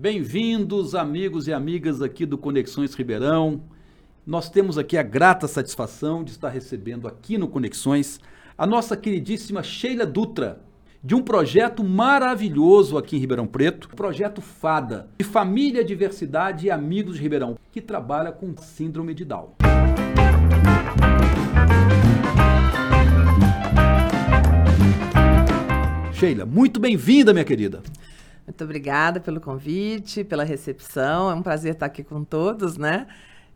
Bem-vindos, amigos e amigas aqui do Conexões Ribeirão. Nós temos aqui a grata satisfação de estar recebendo aqui no Conexões a nossa queridíssima Sheila Dutra, de um projeto maravilhoso aqui em Ribeirão Preto, o projeto FADA, de Família, Diversidade e Amigos de Ribeirão, que trabalha com síndrome de Down. Sheila, muito bem-vinda, minha querida. Muito obrigada pelo convite, pela recepção. É um prazer estar aqui com todos, né?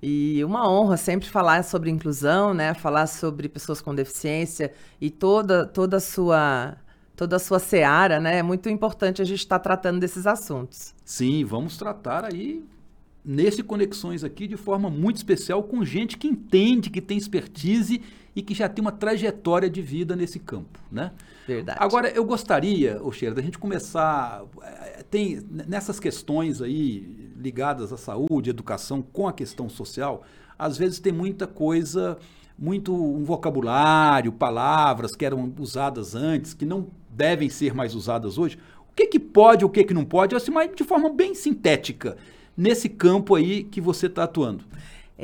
E uma honra sempre falar sobre inclusão, né? Falar sobre pessoas com deficiência e toda toda a sua toda a sua seara, né? É muito importante a gente estar tratando desses assuntos. Sim, vamos tratar aí nesse Conexões aqui de forma muito especial com gente que entende, que tem expertise e que já tem uma trajetória de vida nesse campo, né? Verdade. Agora, eu gostaria, Oxeira, da gente começar. Eh, tem nessas questões aí ligadas à saúde, educação, com a questão social, às vezes tem muita coisa, muito um vocabulário, palavras que eram usadas antes, que não devem ser mais usadas hoje. O que, que pode, o que, que não pode, assim, mas de forma bem sintética, nesse campo aí que você está atuando.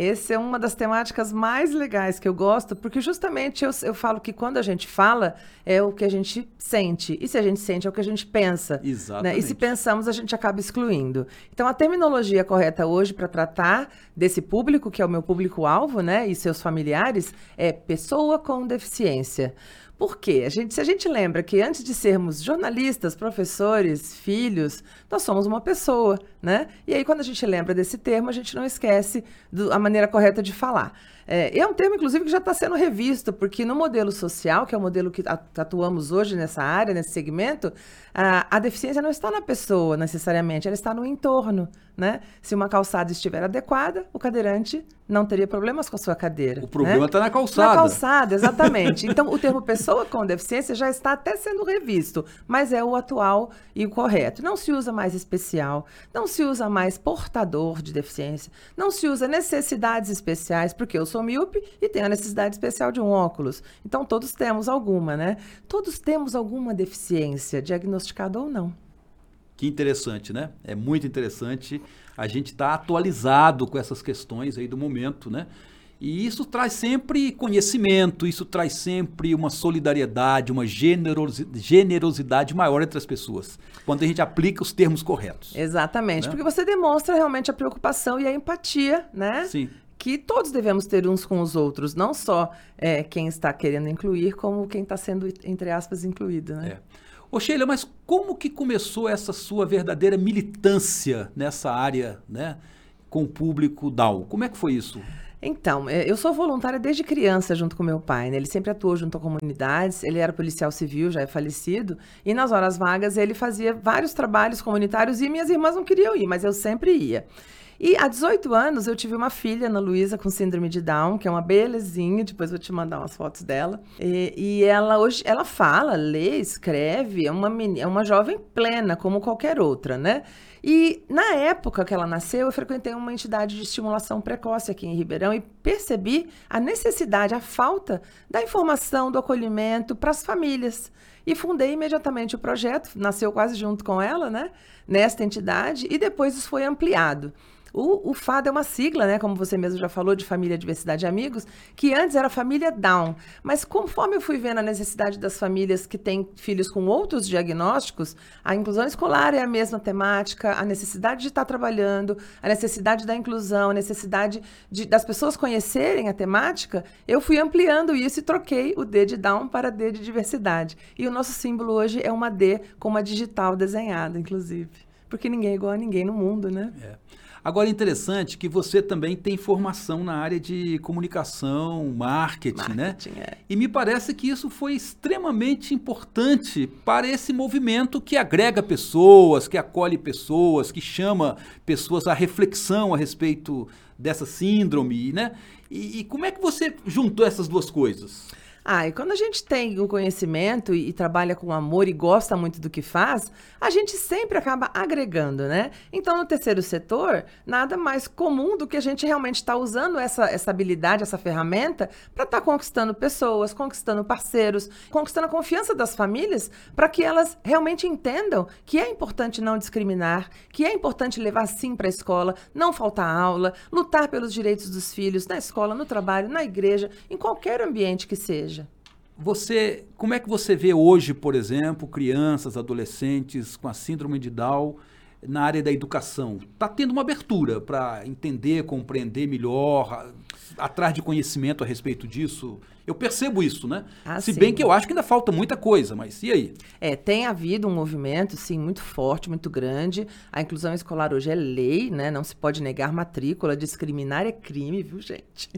Essa é uma das temáticas mais legais que eu gosto, porque justamente eu, eu falo que quando a gente fala, é o que a gente sente. E se a gente sente, é o que a gente pensa. Exatamente. Né? E se pensamos, a gente acaba excluindo. Então, a terminologia correta hoje para tratar desse público, que é o meu público-alvo, né, e seus familiares, é pessoa com deficiência. Por quê? A gente, se a gente lembra que antes de sermos jornalistas, professores, filhos, nós somos uma pessoa, né? E aí, quando a gente lembra desse termo, a gente não esquece do, a maneira correta de falar. É, é um termo, inclusive, que já está sendo revisto, porque no modelo social, que é o modelo que atuamos hoje nessa área, nesse segmento, a, a deficiência não está na pessoa necessariamente, ela está no entorno. Né? Se uma calçada estiver adequada, o cadeirante não teria problemas com a sua cadeira. O problema está né? na calçada. Na calçada, exatamente. então, o termo pessoa com deficiência já está até sendo revisto, mas é o atual e o correto. Não se usa mais especial, não se usa mais portador de deficiência, não se usa necessidades especiais, porque eu sou míope e tenho a necessidade especial de um óculos. Então, todos temos alguma, né? Todos temos alguma deficiência, diagnosticada ou não. Que interessante, né? É muito interessante a gente estar tá atualizado com essas questões aí do momento, né? E isso traz sempre conhecimento, isso traz sempre uma solidariedade, uma generosidade maior entre as pessoas, quando a gente aplica os termos corretos. Exatamente, né? porque você demonstra realmente a preocupação e a empatia, né? Sim. Que todos devemos ter uns com os outros, não só é, quem está querendo incluir, como quem está sendo, entre aspas, incluído, né? É. Ô Sheila, mas como que começou essa sua verdadeira militância nessa área, né, com o público DAO? Como é que foi isso? Então, é, eu sou voluntária desde criança junto com meu pai. Né? Ele sempre atuou junto a comunidades. Ele era policial civil, já é falecido. E nas horas vagas ele fazia vários trabalhos comunitários e minhas irmãs não queriam ir, mas eu sempre ia. E há 18 anos eu tive uma filha, Ana Luísa, com síndrome de Down, que é uma belezinha, depois vou te mandar umas fotos dela. E, e ela hoje ela fala, lê, escreve, é uma, menina, é uma jovem plena, como qualquer outra, né? E na época que ela nasceu, eu frequentei uma entidade de estimulação precoce aqui em Ribeirão e percebi a necessidade, a falta da informação, do acolhimento para as famílias. E fundei imediatamente o projeto, nasceu quase junto com ela, né? Nesta entidade, e depois isso foi ampliado. O, o é uma sigla, né, como você mesmo já falou, de Família, Diversidade e Amigos, que antes era Família Down. Mas conforme eu fui vendo a necessidade das famílias que têm filhos com outros diagnósticos, a inclusão escolar é a mesma temática, a necessidade de estar trabalhando, a necessidade da inclusão, a necessidade de, das pessoas conhecerem a temática, eu fui ampliando isso e troquei o D de Down para D de Diversidade. E o nosso símbolo hoje é uma D com uma digital desenhada, inclusive. Porque ninguém é igual a ninguém no mundo, né? É. Agora é interessante que você também tem formação na área de comunicação, marketing, né? marketing né? É. E me parece que isso foi extremamente importante para esse movimento que agrega pessoas, que acolhe pessoas, que chama pessoas à reflexão a respeito dessa síndrome, né? E, e como é que você juntou essas duas coisas? Ah, e quando a gente tem o conhecimento e, e, trabalha com amor e gosta muito do que faz, a gente sempre acaba agregando, né? Então, no terceiro setor, nada mais comum do que a gente realmente estar tá usando essa, essa habilidade, essa ferramenta, para estar tá conquistando pessoas, conquistando parceiros, conquistando a confiança das famílias, para que elas realmente entendam que é importante não discriminar, que é importante levar sim para a escola, não faltar aula, lutar pelos direitos dos filhos na escola, no trabalho, na igreja, em qualquer ambiente que seja. Você, como é que você vê hoje, por exemplo, crianças, adolescentes com a síndrome de Down na área da educação? Está tendo uma abertura para entender, compreender melhor, atrás de conhecimento a respeito disso? Eu percebo isso, né? Ah, Se sim. bem que eu acho que ainda falta muita coisa, mas e aí? É, tem havido um movimento, sim, muito forte, muito grande. A inclusão escolar hoje é lei, né? Não se pode negar matrícula, discriminar é crime, viu, gente?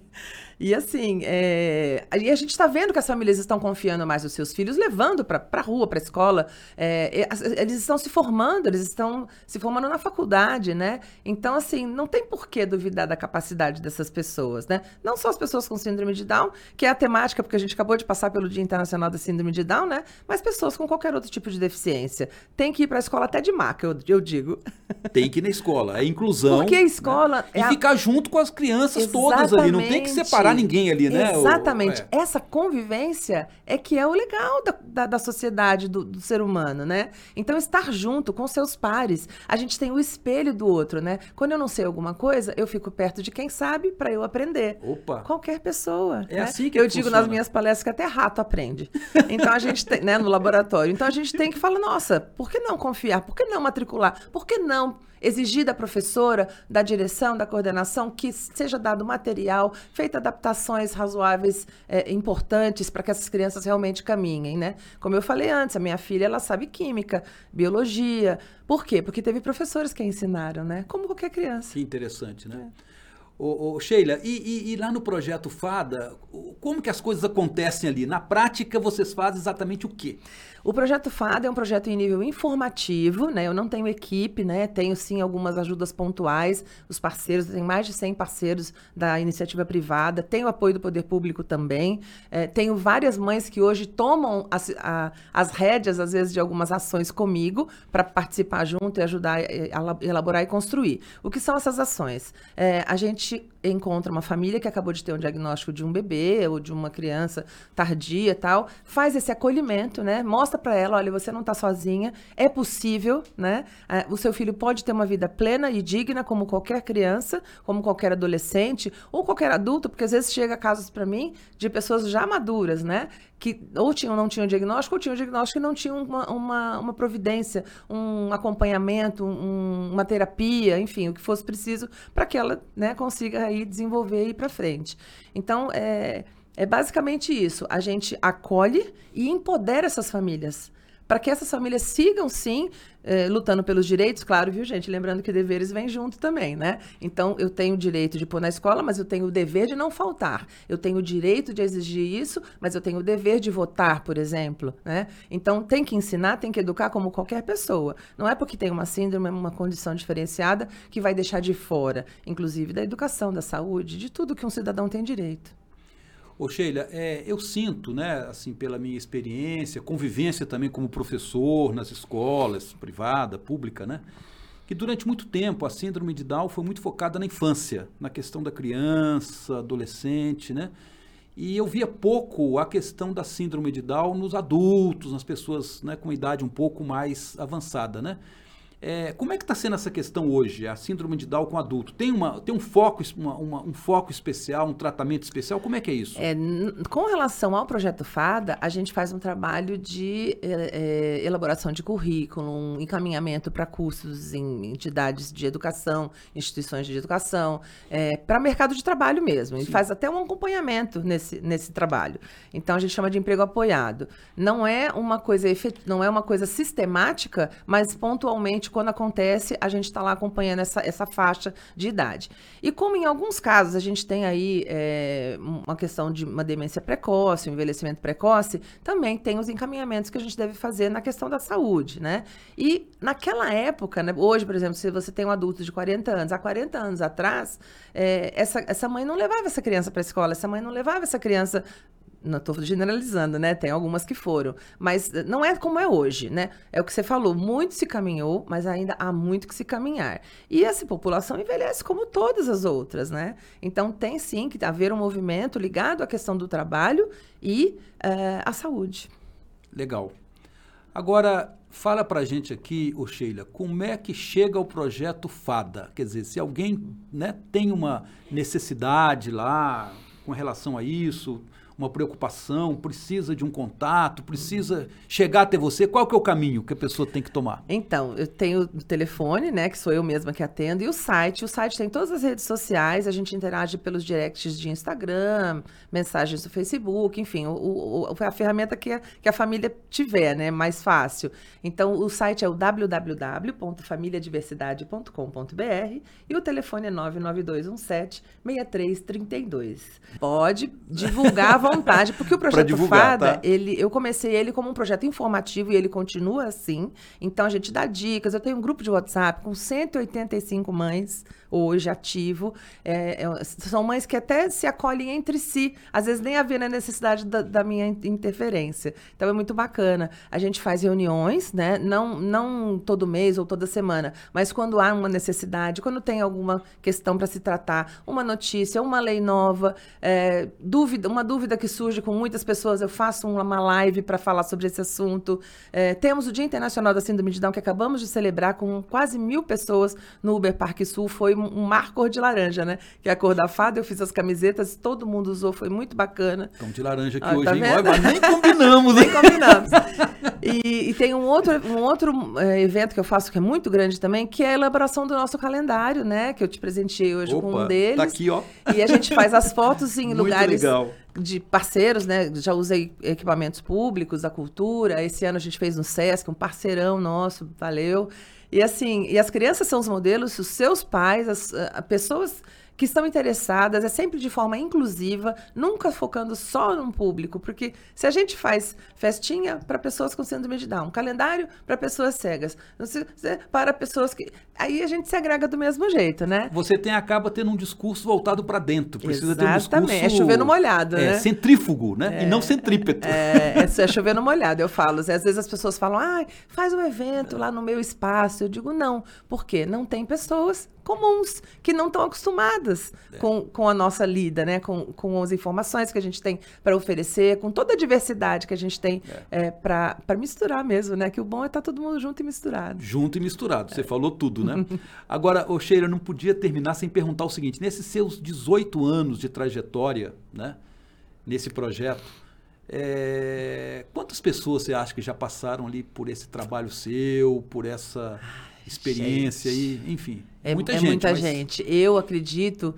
E assim, é... e a gente está vendo que as famílias estão confiando mais os seus filhos, levando para a rua, para a escola. É... eles estão se formando, eles estão se formando na faculdade, né? Então, assim, não tem por que duvidar da capacidade dessas pessoas, né? Não só as pessoas com síndrome de Down, que é a temática, porque a gente acabou de passar pelo Dia Internacional da Síndrome de Down, né? Mas pessoas com qualquer outro tipo de deficiência. Tem que ir para a escola até de maca, eu, eu digo. Tem que ir na escola. É inclusão. Porque a escola. Né? É e a... ficar junto com as crianças Exatamente. todas ali. Não tem que separar ninguém ali, né? Exatamente. O, é. Essa convivência é que é o legal da, da, da sociedade, do, do, ser humano, né? Então, estar junto com seus pares. A gente tem o espelho do outro, né? Quando eu não sei alguma coisa, eu fico perto de quem sabe para eu aprender. Opa! Qualquer pessoa. É né? assim que Eu digo nas minhas palestras que até rato aprende. Então, a gente tem, né, no laboratório. Então, a gente tem que falar, nossa, por que não confiar? Por que não matricular? Por que não exigir da professora, da direção, da coordenação, que seja dado material, feita adaptações razoáveis, é, importantes, para que essas crianças realmente caminhem, né? Como eu falei antes, a minha filha, ela sabe química, biologia. Por quê? Porque teve professores que ensinaram, né? Como qualquer criança. Que interessante, né? É. Ô, ô, Sheila, e, e, e, lá no projeto FADA, como que as coisas acontecem ali? Na prática, vocês fazem exatamente o quê? O projeto FADA é um projeto em nível informativo, né? Eu não tenho equipe, né? Tenho sim algumas ajudas pontuais, os parceiros, tem mais de 100 parceiros da iniciativa privada, tenho apoio do poder público também, é, tenho várias mães que hoje tomam as, a, as rédeas, às vezes, de algumas ações comigo para participar junto e ajudar a elaborar e construir. O que são essas ações? É, a gente encontra uma família que acabou de ter um diagnóstico de um bebê ou de uma criança tardia tal, faz esse acolhimento, né? Mostra para ela, olha, você não está sozinha, é possível, né? É, o seu filho pode ter uma vida plena e digna como qualquer criança, como qualquer adolescente ou qualquer adulto, porque às vezes chega casos para mim de pessoas já maduras, né? Que ou tinham não tinham diagnóstico, ou tinham diagnóstico e não tinham uma, uma, uma providência, um acompanhamento, um, uma terapia, enfim, o que fosse preciso para que ela né, consiga aí desenvolver e ir para frente. Então, é, é basicamente isso. A gente acolhe e empodera essas famílias para que essas famílias sigam, sim, eh, lutando pelos direitos, claro, viu, gente? Lembrando que deveres vêm junto também, né? Então, eu tenho o direito de pôr na escola, mas eu tenho o dever de não faltar. Eu tenho o direito de exigir isso, mas eu tenho o dever de votar, por exemplo, né? Então, tem que ensinar, tem que educar como qualquer pessoa. Não é porque tem uma síndrome, uma condição diferenciada, que vai deixar de fora, inclusive da educação, da saúde, de tudo que um cidadão tem direito. Ô Sheila, é, eu sinto, né, assim, pela minha experiência, convivência também como professor nas escolas, privada, pública, né, que durante muito tempo a síndrome de Down foi muito focada na infância, na questão da criança, adolescente, né, e eu via pouco a questão da síndrome de Down nos adultos, nas pessoas né, com idade um pouco mais avançada, né. É, como é que está sendo essa questão hoje, a síndrome de Down com adulto? Tem, uma, tem um, foco, uma, uma, um foco especial, um tratamento especial? Como é que é isso? É, com relação ao projeto FADA, a gente faz um trabalho de é, é elaboração de currículo, um encaminhamento para cursos em entidades de educação, instituições de educação, é, para mercado de trabalho mesmo. E faz até um acompanhamento nesse, nesse trabalho. Então a gente chama de emprego apoiado. Não é uma coisa efet... não é uma coisa sistemática, mas pontualmente quando acontece, a gente está lá acompanhando essa, essa faixa de idade. E como em alguns casos a gente tem aí é, uma questão de uma demência precoce, um envelhecimento precoce, também tem os encaminhamentos que a gente deve fazer na questão da saúde, né? E naquela época, né, hoje, por exemplo, se você tem um adulto de 40 anos, há 40 anos atrás, é, essa, essa mãe não levava essa criança para a escola, essa mãe não levava essa criança não estou generalizando, né? Tem algumas que foram, mas não é como é hoje, né? É o que você falou, muito se caminhou, mas ainda há muito que se caminhar. E essa população envelhece como todas as outras, né? Então tem sim que haver um movimento ligado à questão do trabalho e é, à saúde. Legal. Agora, fala pra gente aqui, ô Sheila, como é que chega o projeto FADA? Quer dizer, se alguém né, tem uma necessidade lá com relação a isso, uma preocupação, precisa de um contato, precisa chegar até você, qual que é o caminho que a pessoa tem que tomar? Então, eu tenho o telefone, né, que sou eu mesma que atendo, e o site. O site tem todas as redes sociais, a gente interage pelos directs de Instagram, mensagens do Facebook, enfim, o, o, a ferramenta que a, que a família tiver, né, mais fácil. Então, o site é o www.familiadiversidade.com.br e o telefone é 99217 6332. Pode divulgar vontade, porque o projeto divulgar, Fada, tá? ele, eu comecei ele como um projeto informativo e ele continua assim. Então a gente dá dicas. Eu tenho um grupo de WhatsApp com 185 mães hoje ativo. É, é, são mães que até se acolhem entre si, às vezes nem havia a necessidade da, da, minha interferência. Então é muito bacana. A gente faz reuniões, né? Não, não todo mês ou toda semana, mas quando há uma necessidade, quando tem alguma questão para se tratar, uma notícia, uma lei nova, é, dúvida, uma dúvida que surge com muitas pessoas, eu faço uma live para falar sobre esse assunto. É, temos o Dia Internacional da Síndrome de Down que acabamos de celebrar com quase mil pessoas no Uber Parque Sul. Foi um mar cor de laranja, né? Que é a cor da fada. Eu fiz as camisetas, todo mundo usou, foi muito bacana. Então, de laranja aqui ah, hoje, tá hein? Olha, nem combinamos, Nem combinamos. E, e, tem um outro, um outro é, evento que eu faço que é muito grande também, que é a elaboração do nosso calendário, né? Que eu te presenteei hoje Opa, com um deles. Tá aqui, ó. E a gente faz as fotos em muito lugares. Legal de parceiros, né? Já usei equipamentos públicos da cultura. Esse ano a gente fez no SESC, um parceirão nosso, valeu. E assim, e as crianças são os modelos, os seus pais, as, as pessoas que estão interessadas, é sempre de forma inclusiva, nunca focando só num público, porque se a gente faz festinha para pessoas com síndrome de Down, calendário para pessoas cegas, para pessoas que. Aí a gente se agrega do mesmo jeito, né? Você tem acaba tendo um discurso voltado para dentro, precisa Exatamente. ter um discurso. É chover no molhado, é, né? Centrífugo, né? É, e não centrípeto. É, é, é chover no molhado, eu falo. Às vezes as pessoas falam, ah, faz um evento lá no meu espaço. Eu digo, não, porque não tem pessoas comuns, que não estão acostumadas é. com, com a nossa lida, né? com, com as informações que a gente tem para oferecer, com toda a diversidade que a gente tem é. é, para misturar mesmo, né? Que o bom é estar tá todo mundo junto e misturado. Junto e misturado, você é. falou tudo, né? Agora, Sheila, não podia terminar sem perguntar o seguinte: nesses seus 18 anos de trajetória, né? Nesse projeto, é, quantas pessoas você acha que já passaram ali por esse trabalho seu, por essa experiência gente. e, enfim. É muita é gente. Muita mas... gente. Eu acredito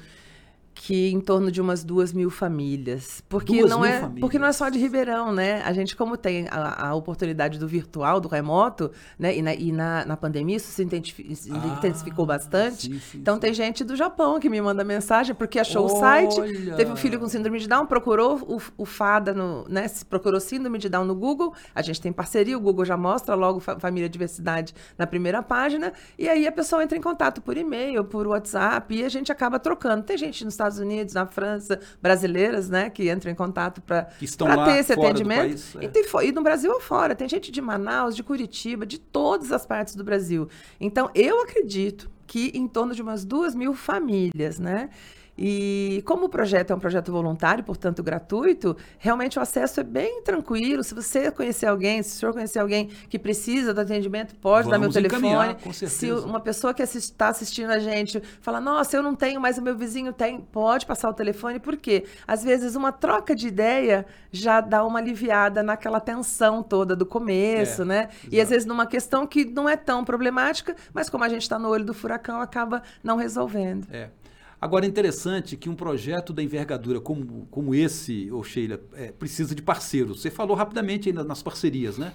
que em torno de umas duas mil famílias. Porque duas não é famílias. porque não é só de Ribeirão, né? A gente, como tem a, a oportunidade do virtual, do remoto, né? E na, e na, na pandemia isso se, ah, intensificou bastante. Sim, sim, então sim. tem gente do Japão que me manda mensagem porque achou Olha. o site, teve um filho com síndrome de Down, procurou o, o FADA no, né? Procurou síndrome de Down no Google. A gente tem parceria, o Google já mostra logo Família Diversidade na primeira página. E aí a pessoa entra em contato por e-mail, por WhatsApp, e a gente acaba trocando. Tem gente nos Estados Unidos, na França, brasileiras, né, que entram em contato para ter esse atendimento. País, é. e, tem, e no Brasil afora, tem gente de Manaus, de Curitiba, de todas as partes do Brasil. Então, eu acredito que em torno de umas duas mil famílias, né? E como o projeto é um projeto voluntário, portanto gratuito, realmente o acesso é bem tranquilo. Se você conhecer alguém, se o senhor conhecer alguém que precisa do atendimento, pode Vamos dar meu telefone. Com certeza. Se uma pessoa que está assistindo a gente fala, nossa, eu não tenho, mas o meu vizinho tem, pode passar o telefone, por quê? Às vezes uma troca de ideia já dá uma aliviada naquela tensão toda do começo, é, né? Exato. E às vezes numa questão que não é tão problemática, mas como a gente está no olho do furacão, acaba não resolvendo. É. Agora, é interessante que um projeto da envergadura como, como esse, ô Sheila, é, precisa de parceiros. Você falou rapidamente ainda nas parcerias, né?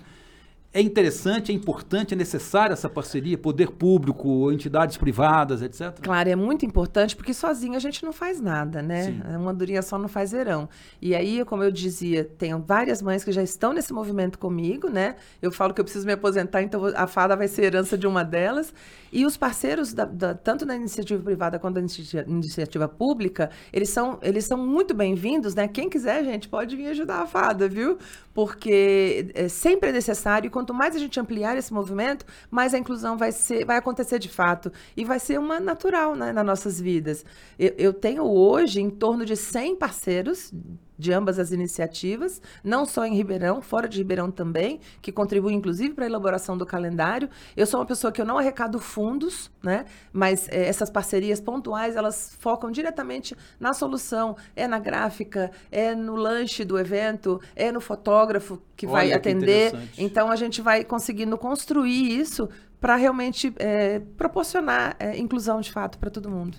É interessante, é importante, é necessária essa parceria, poder público, entidades privadas, etc? Claro, é muito importante, porque sozinho a gente não faz nada, né? Sim. Uma durinha só não faz verão. E aí, como eu dizia, tenho várias mães que já estão nesse movimento comigo, né? Eu falo que eu preciso me aposentar, então a fada vai ser herança de uma delas. E os parceiros, da, da, tanto na iniciativa privada quanto na iniciativa, iniciativa pública, eles são, eles são muito bem-vindos, né? Quem quiser, gente, pode vir ajudar a fada, viu? Porque é, sempre é necessário, quanto mais a gente ampliar esse movimento, mais a inclusão vai, ser, vai acontecer de fato. E vai ser uma natural né, nas nossas vidas. Eu, eu tenho hoje em torno de 100 parceiros de ambas as iniciativas, não só em Ribeirão, fora de Ribeirão também, que contribui inclusive para a elaboração do calendário. Eu sou uma pessoa que eu não arrecado fundos, né? Mas é, essas parcerias pontuais, elas focam diretamente na solução, é na gráfica, é no lanche do evento, é no fotógrafo que Olha, vai atender. Que então a gente vai conseguindo construir isso para realmente é, proporcionar é, inclusão de fato para todo mundo.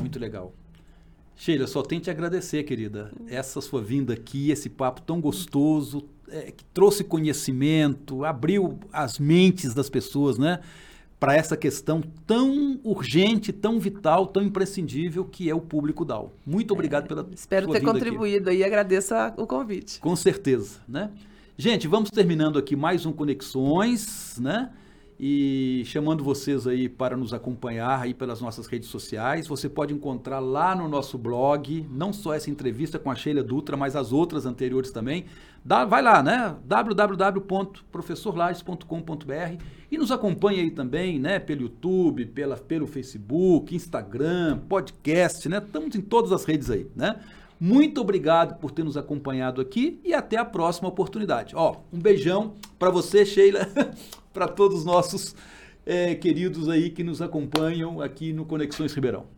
Muito legal. Sheila, só tenho te agradecer, querida, essa sua vinda aqui, esse papo tão gostoso, é, que trouxe conhecimento, abriu as mentes das pessoas, né? Para essa questão tão urgente, tão vital, tão imprescindível que é o público DAO. Muito obrigado é, pela Espero ter contribuído aqui. e agradeço a, o convite. Com certeza, né? Gente, vamos terminando aqui mais um Conexões, né? E chamando vocês aí para nos acompanhar aí pelas nossas redes sociais. Você pode encontrar lá no nosso blog, não só essa entrevista com a Sheila Dutra, mas as outras anteriores também. Dá, vai lá, né? www.professorlages.com.br e nos acompanhe aí também, né? Pelo YouTube, pela, pelo Facebook, Instagram, podcast, né? Estamos em todas as redes aí, né? Muito obrigado por ter nos acompanhado aqui e até a próxima oportunidade. Ó, um beijão para você, Sheila. para todos os nossos é, queridos aí que nos acompanham aqui no Conexões Ribeirão.